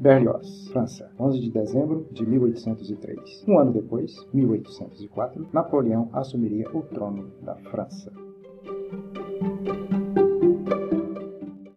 Berlioz, França, 11 de dezembro de 1803. Um ano depois, 1804, Napoleão assumiria o trono da França.